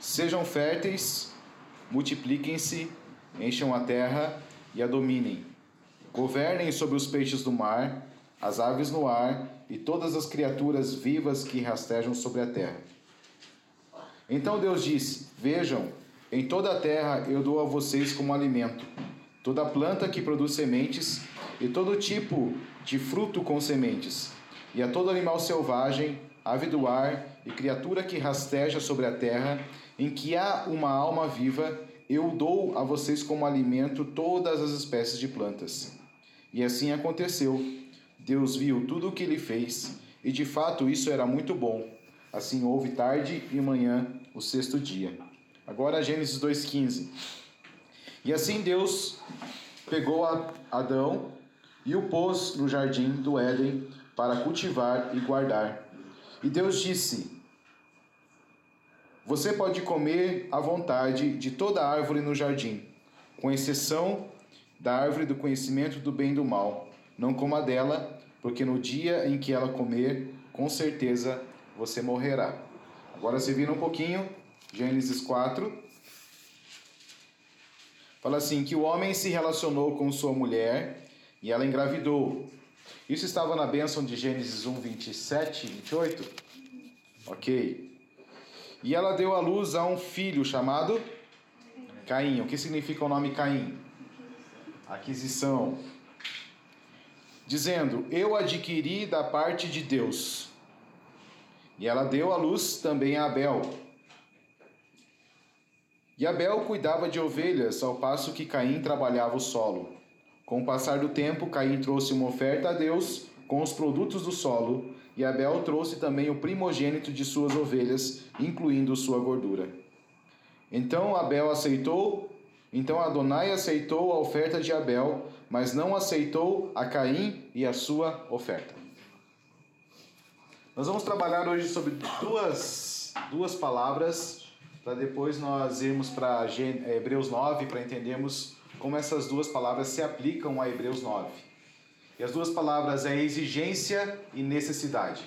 Sejam férteis, multipliquem-se, encham a terra e a dominem. Governem sobre os peixes do mar, as aves no ar e todas as criaturas vivas que rastejam sobre a terra. Então Deus disse: Vejam, em toda a terra eu dou a vocês como alimento toda planta que produz sementes e todo tipo de fruto com sementes, e a todo animal selvagem, ave do ar e criatura que rasteja sobre a terra, em que há uma alma viva, eu dou a vocês como alimento todas as espécies de plantas. E assim aconteceu. Deus viu tudo o que ele fez, e de fato isso era muito bom. Assim houve tarde e manhã, o sexto dia. Agora Gênesis 2,15. E assim Deus pegou Adão e o pôs no jardim do Éden para cultivar e guardar. E Deus disse: Você pode comer à vontade de toda árvore no jardim, com exceção da árvore do conhecimento do bem e do mal. Não coma dela, porque no dia em que ela comer, com certeza você morrerá. Agora você vira um pouquinho, Gênesis 4, Fala assim: que o homem se relacionou com sua mulher e ela engravidou. Isso estava na bênção de Gênesis 1, 27 e 28? Ok. E ela deu à luz a um filho chamado Caim. O que significa o nome Caim? Aquisição. Dizendo: Eu adquiri da parte de Deus. E ela deu à luz também a Abel e Abel cuidava de ovelhas, ao passo que Caim trabalhava o solo. Com o passar do tempo, Caim trouxe uma oferta a Deus com os produtos do solo, e Abel trouxe também o primogênito de suas ovelhas, incluindo sua gordura. Então Abel aceitou, então Adonai aceitou a oferta de Abel, mas não aceitou a Caim e a sua oferta. Nós vamos trabalhar hoje sobre duas, duas palavras para depois nós irmos para Hebreus 9 para entendermos como essas duas palavras se aplicam a Hebreus 9. E as duas palavras é exigência e necessidade.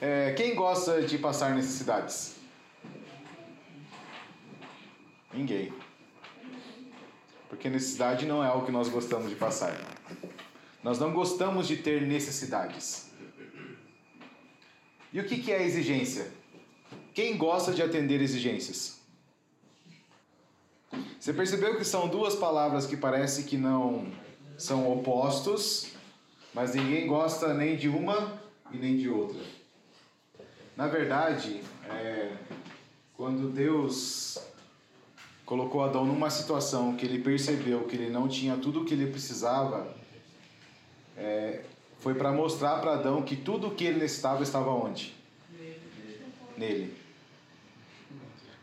É, quem gosta de passar necessidades? Ninguém. Porque necessidade não é algo que nós gostamos de passar. Nós não gostamos de ter necessidades. E o que é exigência? Quem gosta de atender exigências? Você percebeu que são duas palavras que parece que não são opostos, mas ninguém gosta nem de uma e nem de outra. Na verdade, é, quando Deus colocou Adão numa situação que ele percebeu que ele não tinha tudo o que ele precisava, é, foi para mostrar para Adão que tudo o que ele necessitava estava onde? Nele. Nele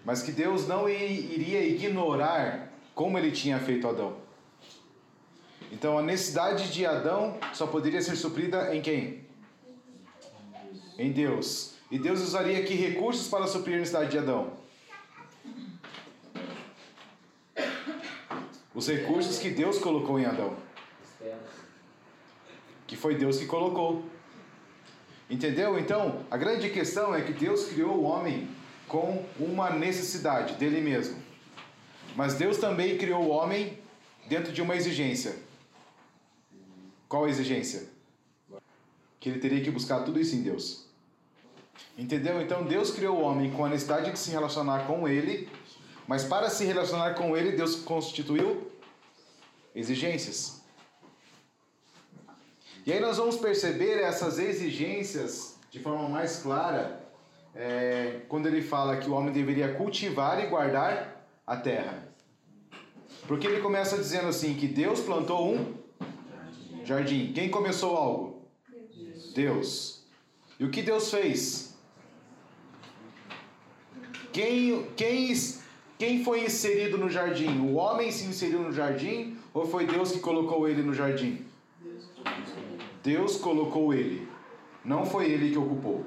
mas que Deus não iria ignorar como ele tinha feito Adão. Então a necessidade de Adão só poderia ser suprida em quem? Em Deus. E Deus usaria que recursos para suprir a necessidade de Adão? Os recursos que Deus colocou em Adão. Que foi Deus que colocou. Entendeu? Então, a grande questão é que Deus criou o homem com uma necessidade dele mesmo. Mas Deus também criou o homem dentro de uma exigência. Qual a exigência? Que ele teria que buscar tudo isso em Deus. Entendeu? Então Deus criou o homem com a necessidade de se relacionar com ele, mas para se relacionar com ele, Deus constituiu exigências. E aí nós vamos perceber essas exigências de forma mais clara é, quando ele fala que o homem deveria cultivar e guardar a terra. Porque ele começa dizendo assim que Deus plantou um jardim. Quem começou algo? Deus. E o que Deus fez? Quem, quem, quem foi inserido no jardim? O homem se inseriu no jardim ou foi Deus que colocou ele no jardim? Deus colocou ele. Não foi ele que ocupou.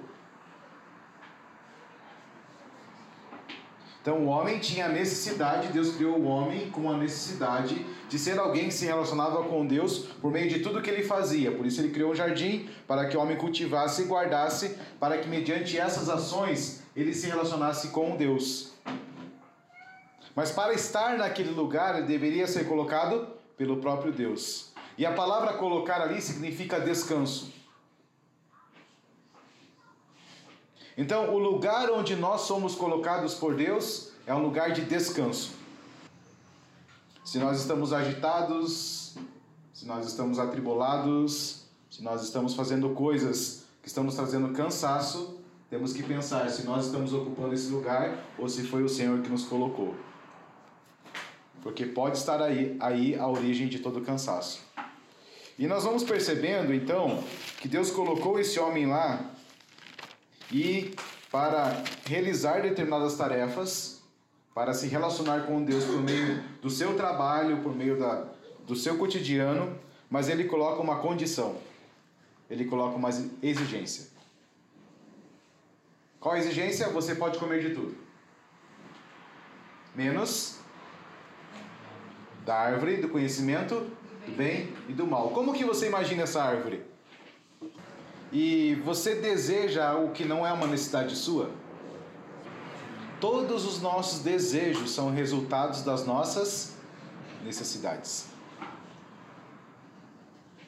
Então o homem tinha a necessidade, Deus criou o homem com a necessidade de ser alguém que se relacionava com Deus por meio de tudo que ele fazia. Por isso ele criou um jardim para que o homem cultivasse e guardasse, para que mediante essas ações ele se relacionasse com Deus. Mas para estar naquele lugar, ele deveria ser colocado pelo próprio Deus. E a palavra colocar ali significa descanso. Então, o lugar onde nós somos colocados por Deus é um lugar de descanso. Se nós estamos agitados, se nós estamos atribulados, se nós estamos fazendo coisas que estamos trazendo cansaço, temos que pensar se nós estamos ocupando esse lugar ou se foi o Senhor que nos colocou. Porque pode estar aí, aí a origem de todo cansaço. E nós vamos percebendo então que Deus colocou esse homem lá e para realizar determinadas tarefas, para se relacionar com Deus por meio do seu trabalho, por meio da, do seu cotidiano, mas ele coloca uma condição, ele coloca uma exigência. Qual a exigência? Você pode comer de tudo, menos da árvore do conhecimento do bem e do mal. Como que você imagina essa árvore? E você deseja algo que não é uma necessidade sua, todos os nossos desejos são resultados das nossas necessidades.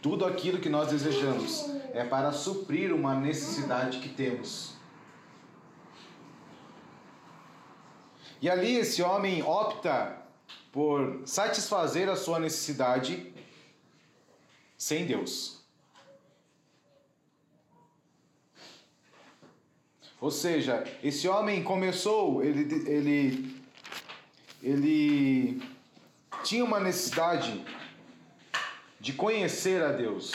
Tudo aquilo que nós desejamos é para suprir uma necessidade que temos. E ali esse homem opta por satisfazer a sua necessidade sem Deus. Ou seja, esse homem começou, ele, ele, ele tinha uma necessidade de conhecer a Deus.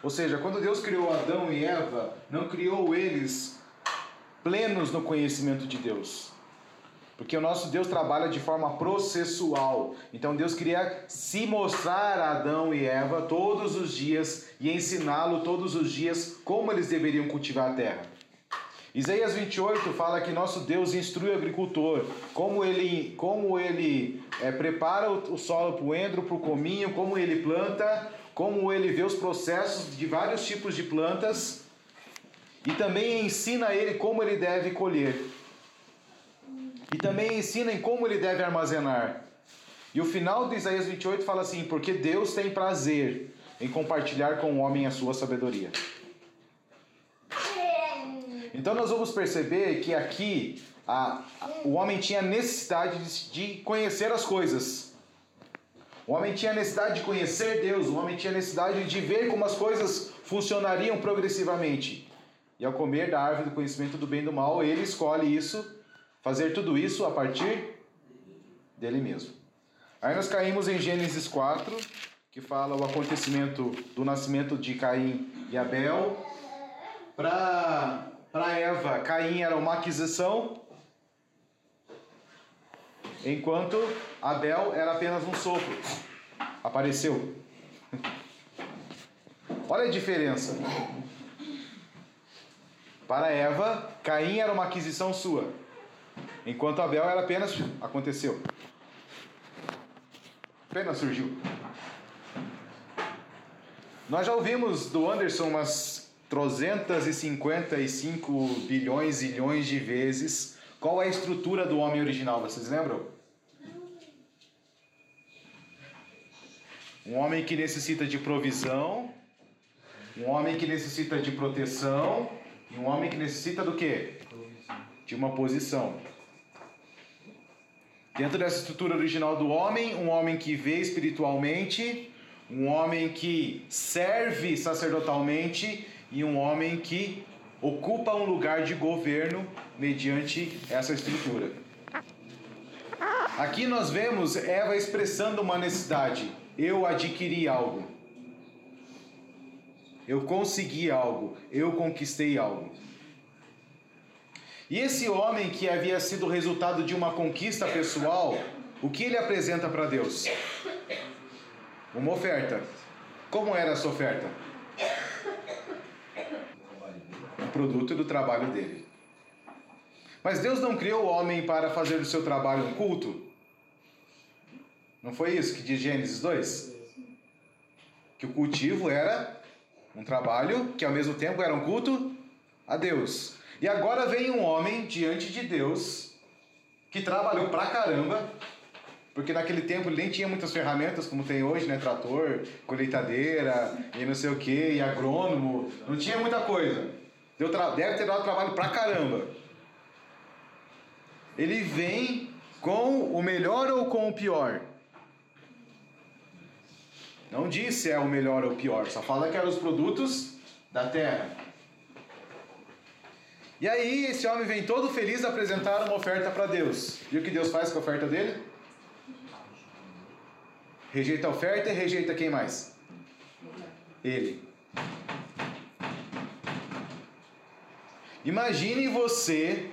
Ou seja, quando Deus criou Adão e Eva, não criou eles plenos no conhecimento de Deus. Porque o nosso Deus trabalha de forma processual. Então Deus queria se mostrar a Adão e Eva todos os dias e ensiná-lo todos os dias como eles deveriam cultivar a terra. Isaías 28 fala que nosso Deus instrui o agricultor, como ele, como ele é, prepara o, o solo para o endro, para o cominho, como ele planta, como ele vê os processos de vários tipos de plantas e também ensina ele como ele deve colher. E também ensina em como ele deve armazenar. E o final de Isaías 28 fala assim: Porque Deus tem prazer em compartilhar com o homem a sua sabedoria. Então nós vamos perceber que aqui a, a, o homem tinha necessidade de, de conhecer as coisas. O homem tinha necessidade de conhecer Deus, o homem tinha necessidade de ver como as coisas funcionariam progressivamente. E ao comer da árvore do conhecimento do bem e do mal, ele escolhe isso, fazer tudo isso a partir dele mesmo. Aí nós caímos em Gênesis 4, que fala o acontecimento do nascimento de Caim e Abel, para para Eva, Caim era uma aquisição, enquanto Abel era apenas um sopro. Apareceu. Olha a diferença. Para Eva, Caim era uma aquisição sua, enquanto Abel era apenas aconteceu. Apenas surgiu. Nós já ouvimos do Anderson umas 355 bilhões, zilhões de vezes. Qual é a estrutura do homem original, vocês lembram? Um homem que necessita de provisão, um homem que necessita de proteção e um homem que necessita do quê? De uma posição. Dentro dessa estrutura original do homem, um homem que vê espiritualmente, um homem que serve sacerdotalmente e um homem que ocupa um lugar de governo mediante essa estrutura. Aqui nós vemos Eva expressando uma necessidade. Eu adquiri algo. Eu consegui algo. Eu conquistei algo. E esse homem que havia sido resultado de uma conquista pessoal, o que ele apresenta para Deus? Uma oferta. Como era essa oferta? Produto do trabalho dele. Mas Deus não criou o homem para fazer do seu trabalho um culto? Não foi isso que diz Gênesis 2? Que o cultivo era um trabalho que ao mesmo tempo era um culto a Deus. E agora vem um homem diante de Deus que trabalhou pra caramba, porque naquele tempo ele nem tinha muitas ferramentas como tem hoje, né? Trator, colheitadeira e não sei o que, e agrônomo, não tinha muita coisa. Deve ter dado trabalho pra caramba. Ele vem com o melhor ou com o pior? Não diz se é o melhor ou o pior, só fala que eram os produtos da terra. E aí esse homem vem todo feliz apresentar uma oferta para Deus. E o que Deus faz com a oferta dele? Rejeita a oferta e rejeita quem mais? Ele. Imagine você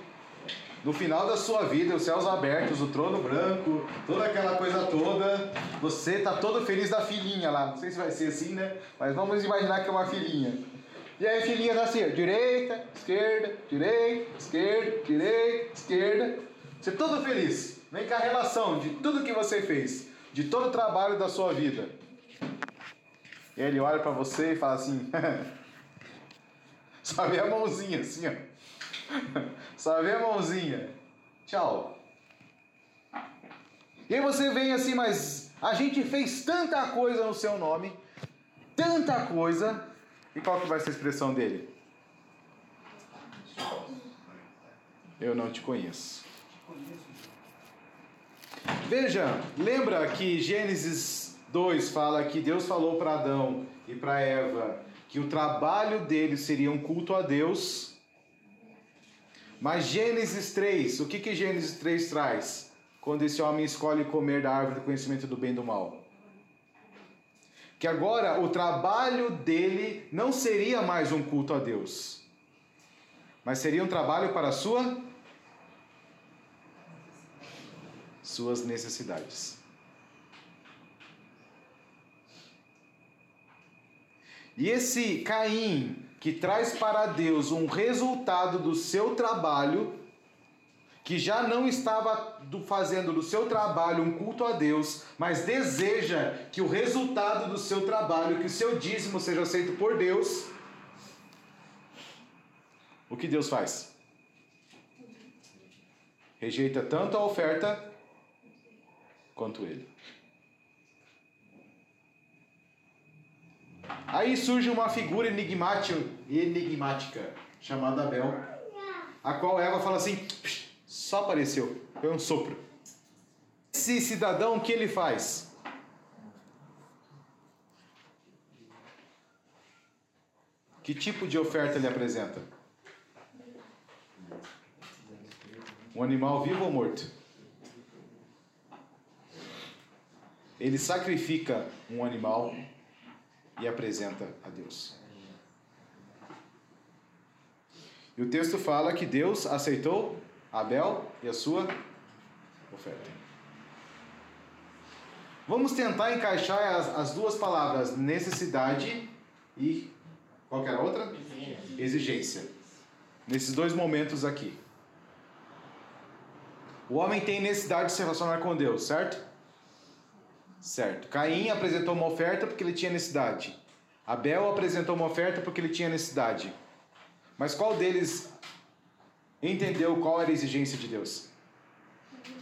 no final da sua vida, os céus abertos, o trono branco, toda aquela coisa toda, você está todo feliz da filhinha lá. Não sei se vai ser assim, né? Mas vamos imaginar que é uma filhinha. E aí a filhinha está assim, direita, esquerda, direita, esquerda, direita, esquerda. Você todo feliz. Vem com a relação de tudo que você fez, de todo o trabalho da sua vida. E ele olha para você e fala assim, só vê a mãozinha assim, ó. Só vê a mãozinha. Tchau. E aí você vem assim, mas a gente fez tanta coisa no seu nome, tanta coisa. E qual que vai ser a expressão dele? Eu não te conheço. Veja, lembra que Gênesis 2 fala que Deus falou para Adão e para Eva que o trabalho deles seria um culto a Deus mas Gênesis 3, o que, que Gênesis 3 traz? Quando esse homem escolhe comer da árvore do conhecimento do bem e do mal. Que agora o trabalho dele não seria mais um culto a Deus, mas seria um trabalho para sua suas necessidades. E esse Caim, que traz para Deus um resultado do seu trabalho, que já não estava fazendo do seu trabalho um culto a Deus, mas deseja que o resultado do seu trabalho, que o seu dízimo seja aceito por Deus, o que Deus faz? Rejeita tanto a oferta quanto ele. Aí surge uma figura enigmática chamada Abel, a qual Eva fala assim: só apareceu, foi um sopro. Esse cidadão, o que ele faz? Que tipo de oferta ele apresenta? Um animal vivo ou morto? Ele sacrifica um animal e apresenta a Deus. E o texto fala que Deus aceitou Abel e a sua oferta. Vamos tentar encaixar as, as duas palavras necessidade e qual era a outra? Exigência. Exigência. Nesses dois momentos aqui. O homem tem necessidade de se relacionar com Deus, certo? Certo. Caim apresentou uma oferta porque ele tinha necessidade. Abel apresentou uma oferta porque ele tinha necessidade. Mas qual deles entendeu qual era a exigência de Deus?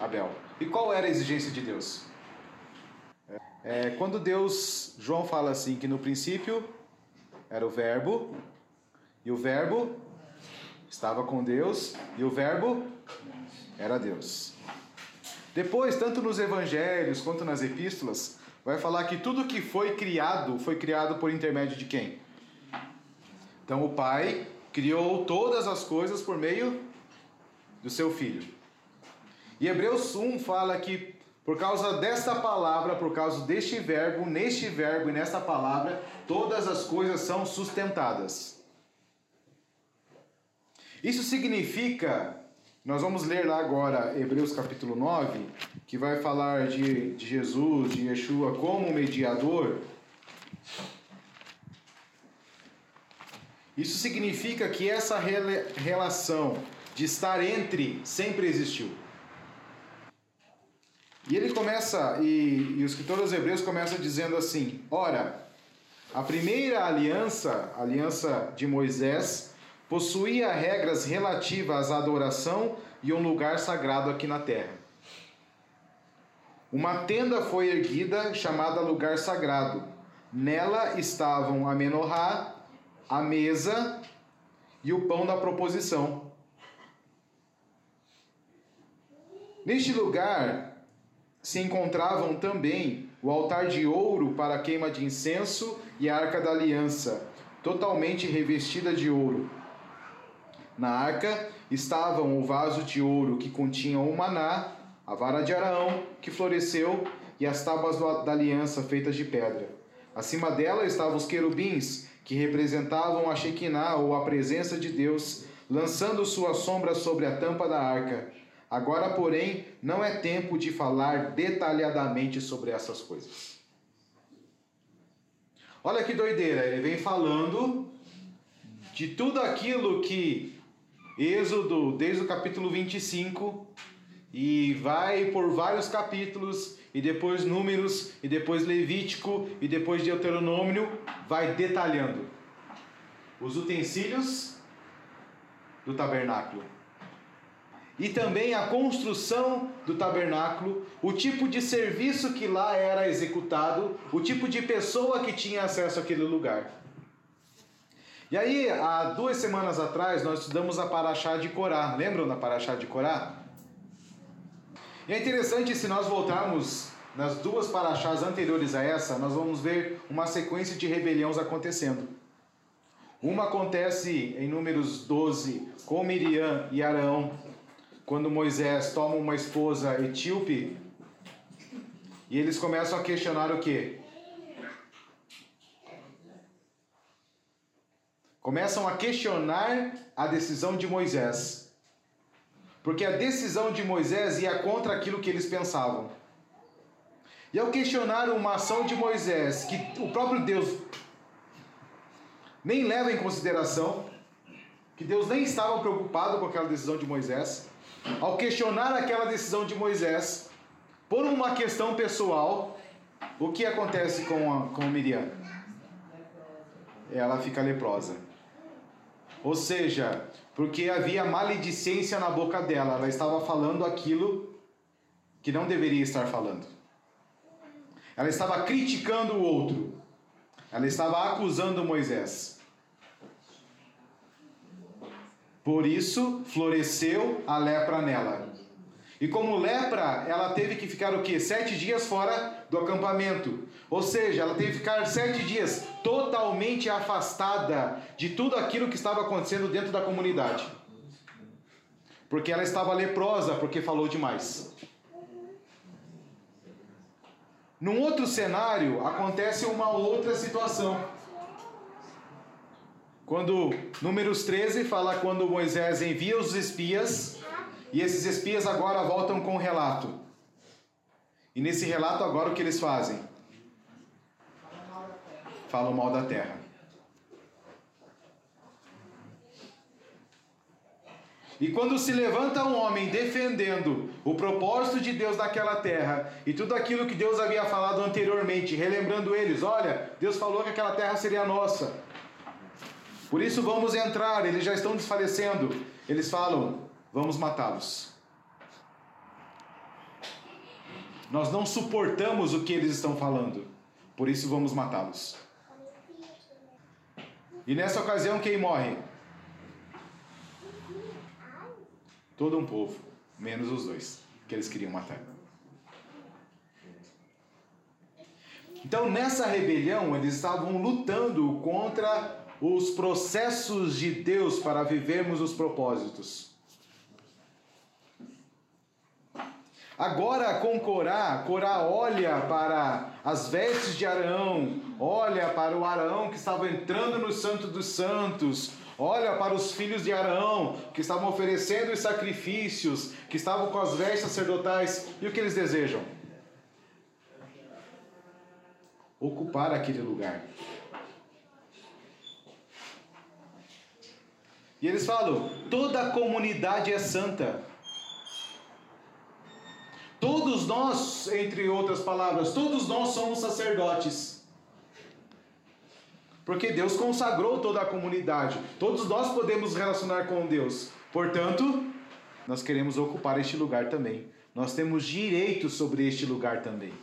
Abel. E qual era a exigência de Deus? É, quando Deus, João fala assim que no princípio era o verbo e o verbo estava com Deus e o verbo era Deus. Depois, tanto nos evangelhos quanto nas epístolas, vai falar que tudo que foi criado foi criado por intermédio de quem? Então o Pai criou todas as coisas por meio do seu Filho. E Hebreus 1 fala que por causa desta palavra, por causa deste verbo, neste verbo e nesta palavra, todas as coisas são sustentadas. Isso significa nós vamos ler lá agora Hebreus capítulo 9, que vai falar de, de Jesus, de Yeshua como mediador. Isso significa que essa relação de estar entre sempre existiu. E ele começa, e, e o escritor dos Hebreus começa dizendo assim: Ora, a primeira aliança, a aliança de Moisés, possuía regras relativas à adoração e um lugar sagrado aqui na terra. Uma tenda foi erguida chamada lugar sagrado. Nela estavam a menorá, a mesa e o pão da proposição. Neste lugar se encontravam também o altar de ouro para queima de incenso e a arca da aliança, totalmente revestida de ouro. Na arca estavam o vaso de ouro que continha o maná, a vara de Araão que floresceu e as tábuas da aliança feitas de pedra. Acima dela estavam os querubins que representavam a Shekinah ou a presença de Deus, lançando sua sombra sobre a tampa da arca. Agora, porém, não é tempo de falar detalhadamente sobre essas coisas. Olha que doideira, ele vem falando de tudo aquilo que Êxodo, desde o capítulo 25, e vai por vários capítulos, e depois Números, e depois Levítico, e depois Deuteronômio, vai detalhando os utensílios do tabernáculo e também a construção do tabernáculo, o tipo de serviço que lá era executado, o tipo de pessoa que tinha acesso àquele lugar. E aí, há duas semanas atrás, nós estudamos a Paraxá de Corá. Lembram da Paraxá de Corá? E é interessante, se nós voltarmos nas duas Paraxás anteriores a essa, nós vamos ver uma sequência de rebeliões acontecendo. Uma acontece em Números 12 com Miriam e Arão, quando Moisés toma uma esposa etíope e eles começam a questionar o que? Começam a questionar a decisão de Moisés. Porque a decisão de Moisés ia contra aquilo que eles pensavam. E ao questionar uma ação de Moisés, que o próprio Deus nem leva em consideração, que Deus nem estava preocupado com aquela decisão de Moisés, ao questionar aquela decisão de Moisés, por uma questão pessoal, o que acontece com, a, com Miriam? Ela fica leprosa. Ou seja, porque havia maledicência na boca dela, ela estava falando aquilo que não deveria estar falando. Ela estava criticando o outro. Ela estava acusando Moisés. Por isso floresceu a lepra nela. E como lepra, ela teve que ficar o quê? Sete dias fora do acampamento. Ou seja, ela teve que ficar sete dias totalmente afastada de tudo aquilo que estava acontecendo dentro da comunidade. Porque ela estava leprosa, porque falou demais. Num outro cenário, acontece uma outra situação. Quando Números 13 fala quando Moisés envia os espias, e esses espias agora voltam com um relato. E nesse relato agora o que eles fazem? Falam mal da terra. E quando se levanta um homem defendendo o propósito de Deus naquela terra e tudo aquilo que Deus havia falado anteriormente, relembrando eles: olha, Deus falou que aquela terra seria nossa. Por isso vamos entrar, eles já estão desfalecendo. Eles falam: vamos matá-los. Nós não suportamos o que eles estão falando, por isso vamos matá-los. E nessa ocasião, quem morre? Todo um povo, menos os dois que eles queriam matar. Então, nessa rebelião, eles estavam lutando contra os processos de Deus para vivermos os propósitos. Agora com Corá, Corá olha para as vestes de Arão, olha para o Arão que estava entrando no Santo dos Santos, olha para os filhos de Arão que estavam oferecendo os sacrifícios, que estavam com as vestes sacerdotais, e o que eles desejam? Ocupar aquele lugar. E eles falam: toda a comunidade é santa. Todos nós, entre outras palavras, todos nós somos sacerdotes. Porque Deus consagrou toda a comunidade. Todos nós podemos relacionar com Deus. Portanto, nós queremos ocupar este lugar também. Nós temos direito sobre este lugar também.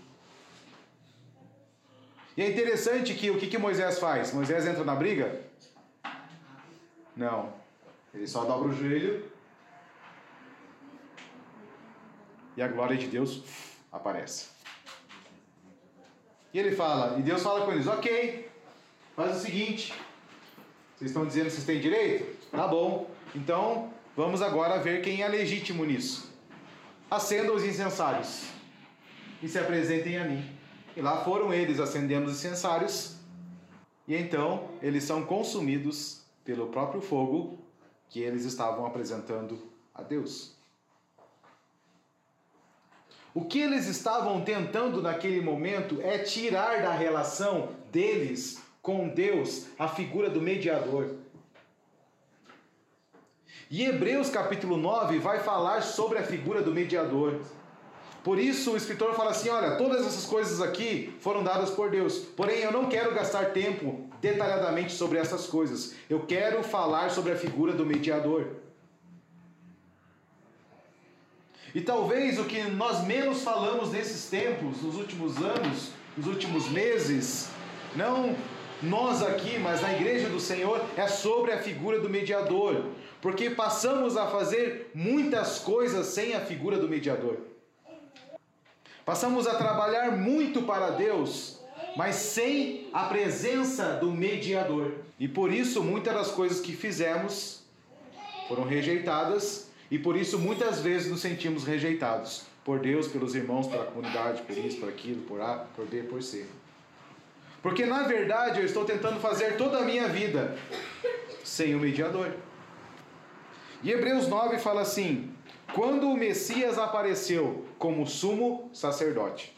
E é interessante que o que, que Moisés faz? Moisés entra na briga? Não. Ele só dobra o joelho e a glória de Deus aparece. E ele fala, e Deus fala com eles: Ok, faz o seguinte. Vocês estão dizendo que vocês têm direito? Tá bom. Então, vamos agora ver quem é legítimo nisso. Acendam os incensários e se apresentem a mim. E lá foram eles acendendo os incensários. E então eles são consumidos pelo próprio fogo que eles estavam apresentando a Deus. O que eles estavam tentando naquele momento é tirar da relação deles com Deus a figura do mediador. E Hebreus capítulo 9 vai falar sobre a figura do mediador. Por isso o escritor fala assim: olha, todas essas coisas aqui foram dadas por Deus. Porém, eu não quero gastar tempo detalhadamente sobre essas coisas. Eu quero falar sobre a figura do mediador. E talvez o que nós menos falamos nesses tempos, nos últimos anos, nos últimos meses, não nós aqui, mas na igreja do Senhor, é sobre a figura do mediador. Porque passamos a fazer muitas coisas sem a figura do mediador. Passamos a trabalhar muito para Deus, mas sem a presença do mediador. E por isso muitas das coisas que fizemos foram rejeitadas e por isso muitas vezes nos sentimos rejeitados por Deus, pelos irmãos, pela comunidade, por isso, por aquilo, por A, por B, por C. Porque na verdade eu estou tentando fazer toda a minha vida sem o mediador. E Hebreus 9 fala assim: quando o Messias apareceu como sumo sacerdote,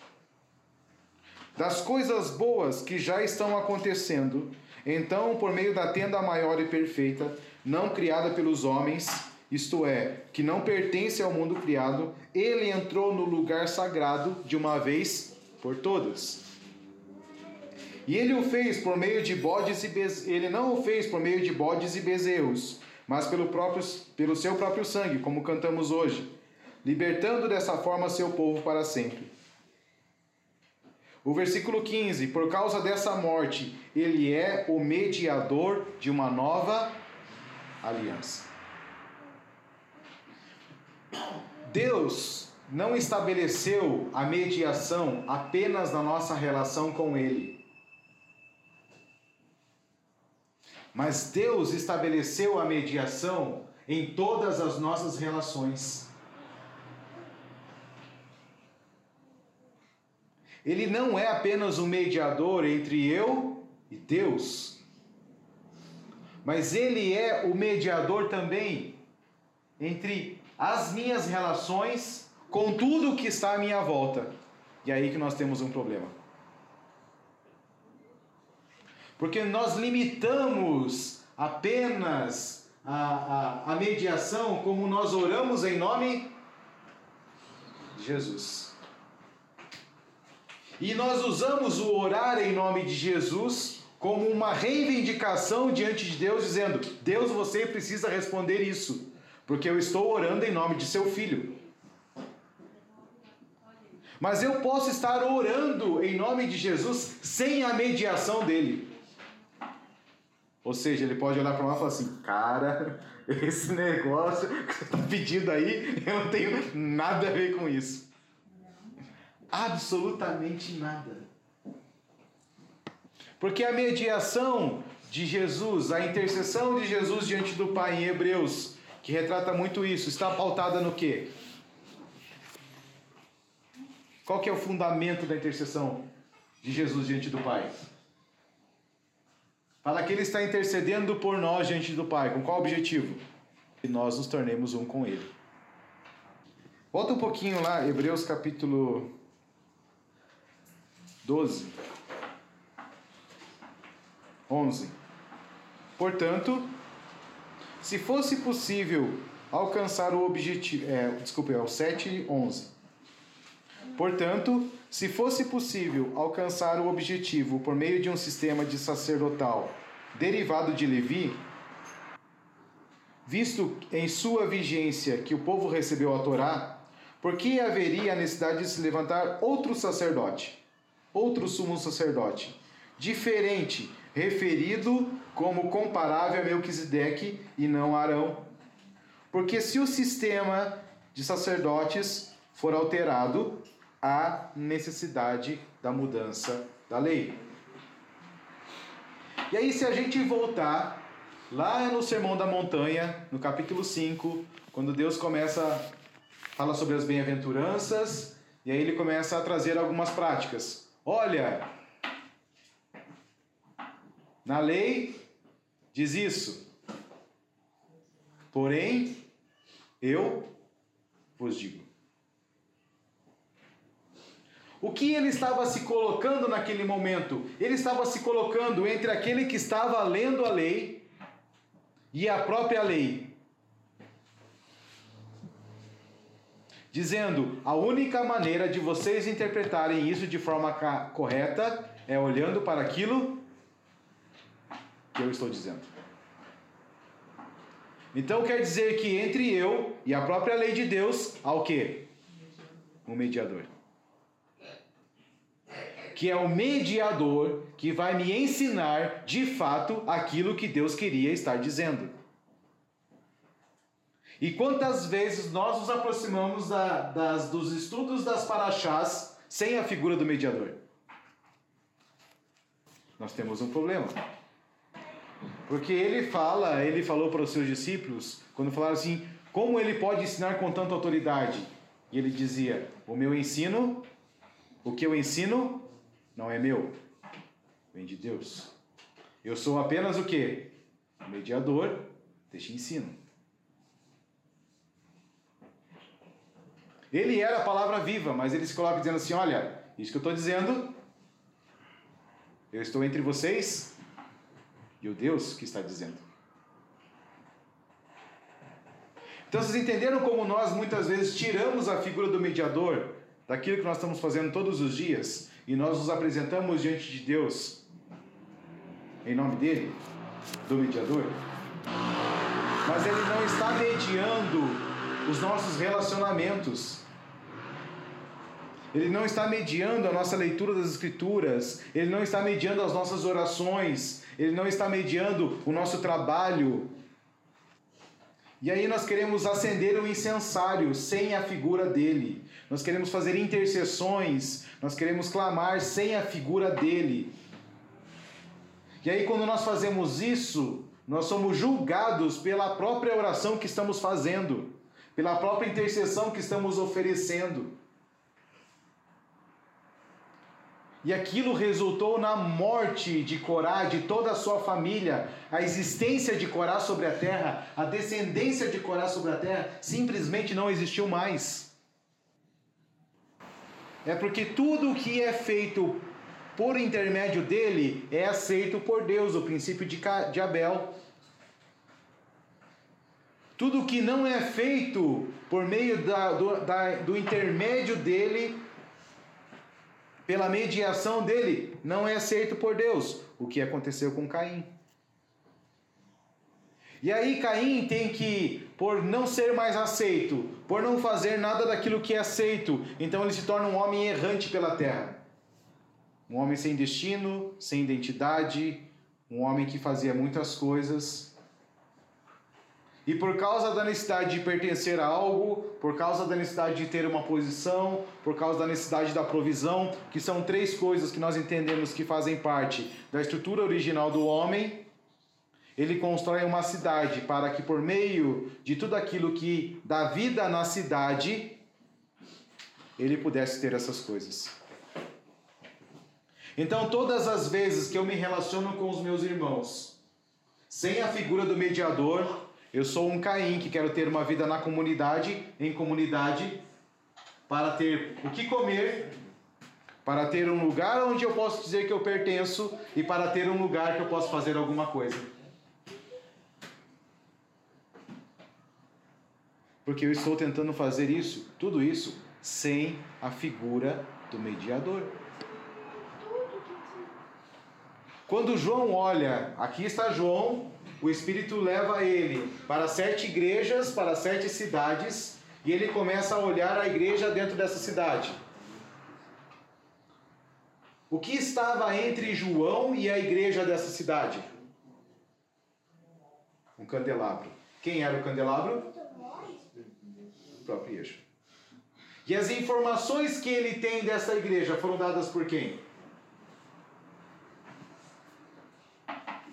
das coisas boas que já estão acontecendo, então, por meio da tenda maior e perfeita, não criada pelos homens, isto é, que não pertence ao mundo criado, ele entrou no lugar sagrado de uma vez por todas. E ele o fez por meio de bodes e bez... ele não o fez por meio de bodes e bezerros, mas pelo próprio pelo seu próprio sangue, como cantamos hoje, libertando dessa forma seu povo para sempre. O versículo 15: Por causa dessa morte, ele é o mediador de uma nova aliança. Deus não estabeleceu a mediação apenas na nossa relação com Ele. Mas Deus estabeleceu a mediação em todas as nossas relações. Ele não é apenas um mediador entre eu e Deus, mas ele é o mediador também entre as minhas relações com tudo que está à minha volta. E é aí que nós temos um problema. Porque nós limitamos apenas a, a, a mediação como nós oramos em nome de Jesus. E nós usamos o orar em nome de Jesus como uma reivindicação diante de Deus, dizendo: Deus, você precisa responder isso porque eu estou orando em nome de seu filho. Mas eu posso estar orando em nome de Jesus sem a mediação dele. Ou seja, ele pode olhar para nós e falar assim: Cara, esse negócio que você está pedindo aí, eu não tenho nada a ver com isso. Absolutamente nada. Porque a mediação de Jesus, a intercessão de Jesus diante do Pai em Hebreus que retrata muito isso, está pautada no quê? Qual que é o fundamento da intercessão de Jesus diante do Pai? Fala que ele está intercedendo por nós diante do Pai. Com qual objetivo? Que nós nos tornemos um com ele. Volta um pouquinho lá, Hebreus capítulo 12. 11. Portanto, se fosse possível alcançar o objetivo. É, desculpe, é o 7 e 11. Portanto, se fosse possível alcançar o objetivo por meio de um sistema de sacerdotal derivado de Levi, visto em sua vigência que o povo recebeu a Torá, por que haveria a necessidade de se levantar outro sacerdote, outro sumo sacerdote, diferente, referido como comparável a Melquisedeque e não a Arão? Porque se o sistema de sacerdotes for alterado, há necessidade da mudança da lei. E aí, se a gente voltar lá no Sermão da Montanha, no capítulo 5, quando Deus começa fala sobre as bem-aventuranças, e aí ele começa a trazer algumas práticas. Olha, na lei diz isso. Porém, eu vos digo. O que ele estava se colocando naquele momento? Ele estava se colocando entre aquele que estava lendo a lei e a própria lei. Dizendo: a única maneira de vocês interpretarem isso de forma correta é olhando para aquilo que eu estou dizendo. Então quer dizer que entre eu e a própria lei de Deus há o quê? Um mediador que é o mediador que vai me ensinar de fato aquilo que Deus queria estar dizendo. E quantas vezes nós nos aproximamos da, das, dos estudos das paraxás sem a figura do mediador? Nós temos um problema. Porque ele fala, ele falou para os seus discípulos, quando falaram assim, como ele pode ensinar com tanta autoridade? E ele dizia: O meu ensino, o que eu ensino, não é meu, vem de Deus. Eu sou apenas o que? Mediador deste ensino. Ele era a palavra viva, mas ele se coloca dizendo assim: olha, isso que eu estou dizendo, eu estou entre vocês e o Deus que está dizendo. Então vocês entenderam como nós muitas vezes tiramos a figura do mediador daquilo que nós estamos fazendo todos os dias e nós nos apresentamos diante de Deus em nome dele, do mediador, mas ele não está mediando os nossos relacionamentos. Ele não está mediando a nossa leitura das Escrituras, ele não está mediando as nossas orações, ele não está mediando o nosso trabalho. E aí nós queremos acender o incensário sem a figura dele. Nós queremos fazer intercessões, nós queremos clamar sem a figura dele. E aí, quando nós fazemos isso, nós somos julgados pela própria oração que estamos fazendo, pela própria intercessão que estamos oferecendo. E aquilo resultou na morte de Corá, de toda a sua família. A existência de Corá sobre a terra, a descendência de Corá sobre a terra, simplesmente não existiu mais é porque tudo o que é feito por intermédio dele é aceito por Deus, o princípio de, Abel. Tudo que não é feito por meio da, do, da, do intermédio dele, pela mediação dele, não é aceito por Deus. O que aconteceu com Caim. E aí Caim tem que, por não ser mais aceito, por não fazer nada daquilo que é aceito, então ele se torna um homem errante pela terra. Um homem sem destino, sem identidade, um homem que fazia muitas coisas. E por causa da necessidade de pertencer a algo, por causa da necessidade de ter uma posição, por causa da necessidade da provisão, que são três coisas que nós entendemos que fazem parte da estrutura original do homem, ele constrói uma cidade para que, por meio de tudo aquilo que dá vida na cidade, ele pudesse ter essas coisas. Então, todas as vezes que eu me relaciono com os meus irmãos, sem a figura do mediador, eu sou um Caim que quero ter uma vida na comunidade, em comunidade, para ter o que comer, para ter um lugar onde eu posso dizer que eu pertenço e para ter um lugar que eu posso fazer alguma coisa. Porque eu estou tentando fazer isso, tudo isso, sem a figura do mediador. Quando João olha, aqui está João, o Espírito leva ele para sete igrejas, para sete cidades, e ele começa a olhar a igreja dentro dessa cidade. O que estava entre João e a igreja dessa cidade? Um candelabro. Quem era o candelabro? Próprio Yeshua. E as informações que ele tem dessa igreja foram dadas por quem?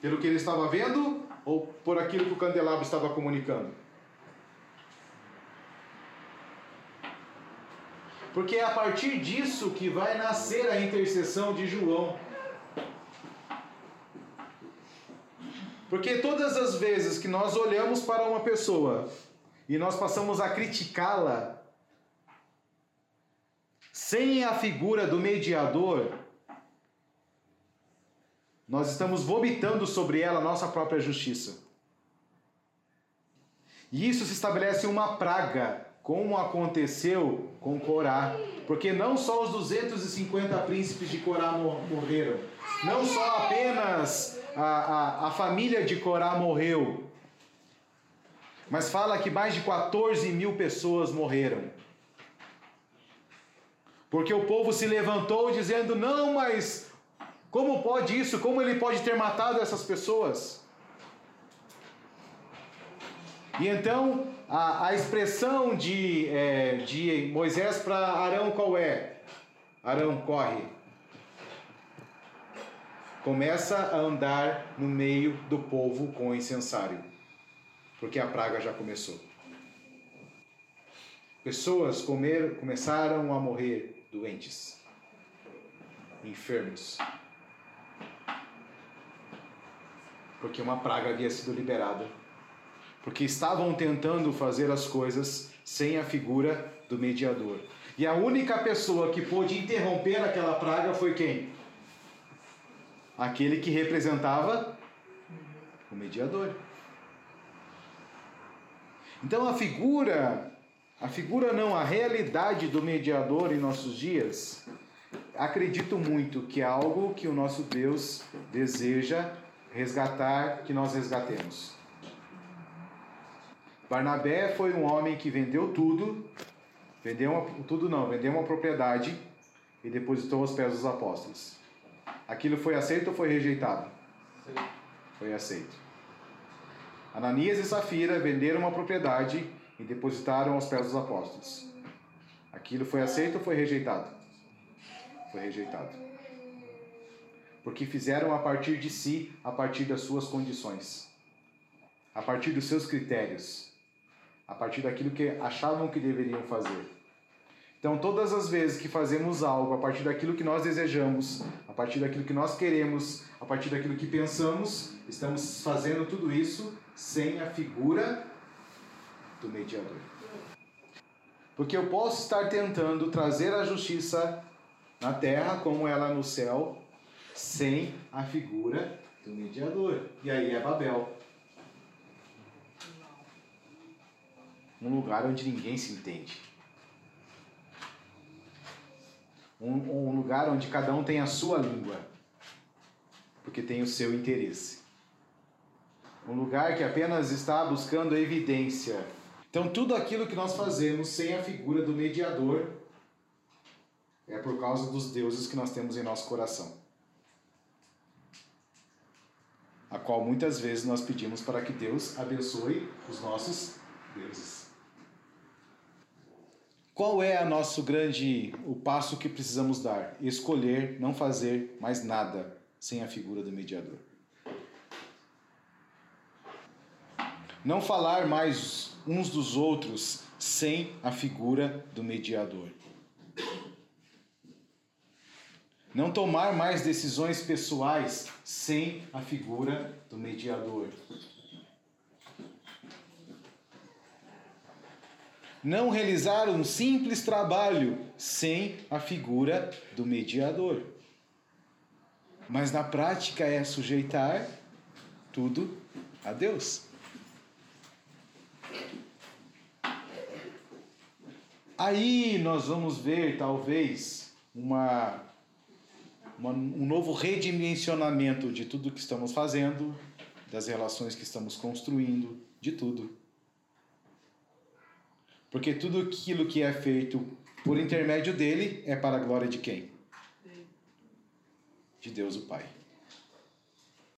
Pelo que ele estava vendo ou por aquilo que o candelabro estava comunicando? Porque é a partir disso que vai nascer a intercessão de João. Porque todas as vezes que nós olhamos para uma pessoa e nós passamos a criticá-la, sem a figura do mediador, nós estamos vomitando sobre ela nossa própria justiça. E isso se estabelece uma praga, como aconteceu com Corá. Porque não só os 250 príncipes de Corá morreram, não só apenas a, a, a família de Corá morreu, mas fala que mais de 14 mil pessoas morreram. Porque o povo se levantou dizendo: não, mas como pode isso? Como ele pode ter matado essas pessoas? E então a, a expressão de, é, de Moisés para Arão qual é? Arão corre. Começa a andar no meio do povo com incensário, porque a praga já começou. Pessoas comer, começaram a morrer doentes, enfermos, porque uma praga havia sido liberada, porque estavam tentando fazer as coisas sem a figura do mediador. E a única pessoa que pôde interromper aquela praga foi quem? Aquele que representava o mediador. Então a figura a figura não, a realidade do mediador em nossos dias, acredito muito que é algo que o nosso Deus deseja resgatar, que nós resgatemos. Barnabé foi um homem que vendeu tudo, vendeu uma, tudo não, vendeu uma propriedade e depositou aos pés dos apóstolos. Aquilo foi aceito ou foi rejeitado? Foi aceito. Ananias e Safira venderam uma propriedade e depositaram aos pés dos apóstolos. Aquilo foi aceito ou foi rejeitado? Foi rejeitado. Porque fizeram a partir de si, a partir das suas condições, a partir dos seus critérios, a partir daquilo que achavam que deveriam fazer. Então, todas as vezes que fazemos algo a partir daquilo que nós desejamos, a partir daquilo que nós queremos, a partir daquilo que pensamos, estamos fazendo tudo isso sem a figura do mediador. Porque eu posso estar tentando trazer a justiça na terra como ela no céu, sem a figura do mediador. E aí é Babel. Um lugar onde ninguém se entende. Um, um lugar onde cada um tem a sua língua, porque tem o seu interesse. Um lugar que apenas está buscando evidência então, tudo aquilo que nós fazemos sem a figura do mediador é por causa dos deuses que nós temos em nosso coração. A qual muitas vezes nós pedimos para que Deus abençoe os nossos deuses. Qual é nosso grande o passo que precisamos dar? Escolher não fazer mais nada sem a figura do mediador. Não falar mais uns dos outros sem a figura do mediador. Não tomar mais decisões pessoais sem a figura do mediador. Não realizar um simples trabalho sem a figura do mediador. Mas na prática é sujeitar tudo a Deus. Aí nós vamos ver, talvez, uma, uma, um novo redimensionamento de tudo que estamos fazendo, das relações que estamos construindo, de tudo. Porque tudo aquilo que é feito por intermédio dele é para a glória de quem? De Deus o Pai.